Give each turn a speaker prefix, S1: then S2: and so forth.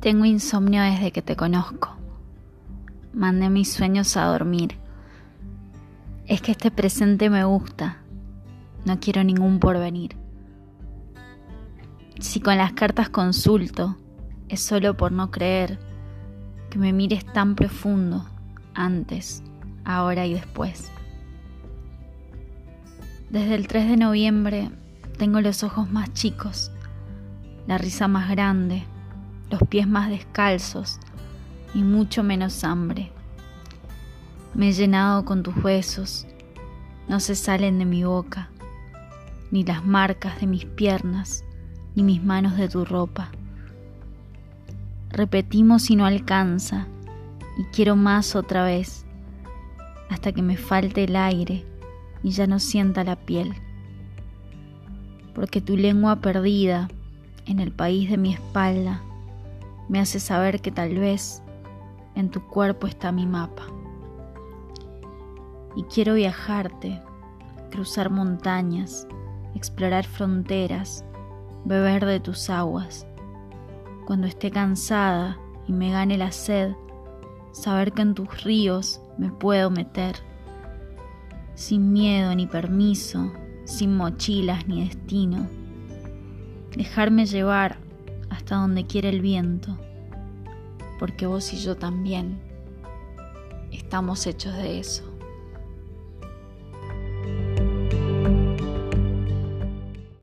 S1: Tengo insomnio desde que te conozco. Mandé mis sueños a dormir. Es que este presente me gusta. No quiero ningún porvenir. Si con las cartas consulto, es solo por no creer que me mires tan profundo antes, ahora y después. Desde el 3 de noviembre tengo los ojos más chicos, la risa más grande, los pies más descalzos y mucho menos hambre. Me he llenado con tus besos, no se salen de mi boca, ni las marcas de mis piernas, ni mis manos de tu ropa. Repetimos y no alcanza, y quiero más otra vez, hasta que me falte el aire y ya no sienta la piel. Porque tu lengua perdida en el país de mi espalda me hace saber que tal vez en tu cuerpo está mi mapa. Y quiero viajarte, cruzar montañas, explorar fronteras, beber de tus aguas. Cuando esté cansada y me gane la sed, saber que en tus ríos me puedo meter, sin miedo ni permiso, sin mochilas ni destino. Dejarme llevar hasta donde quiere el viento, porque vos y yo también estamos hechos de eso.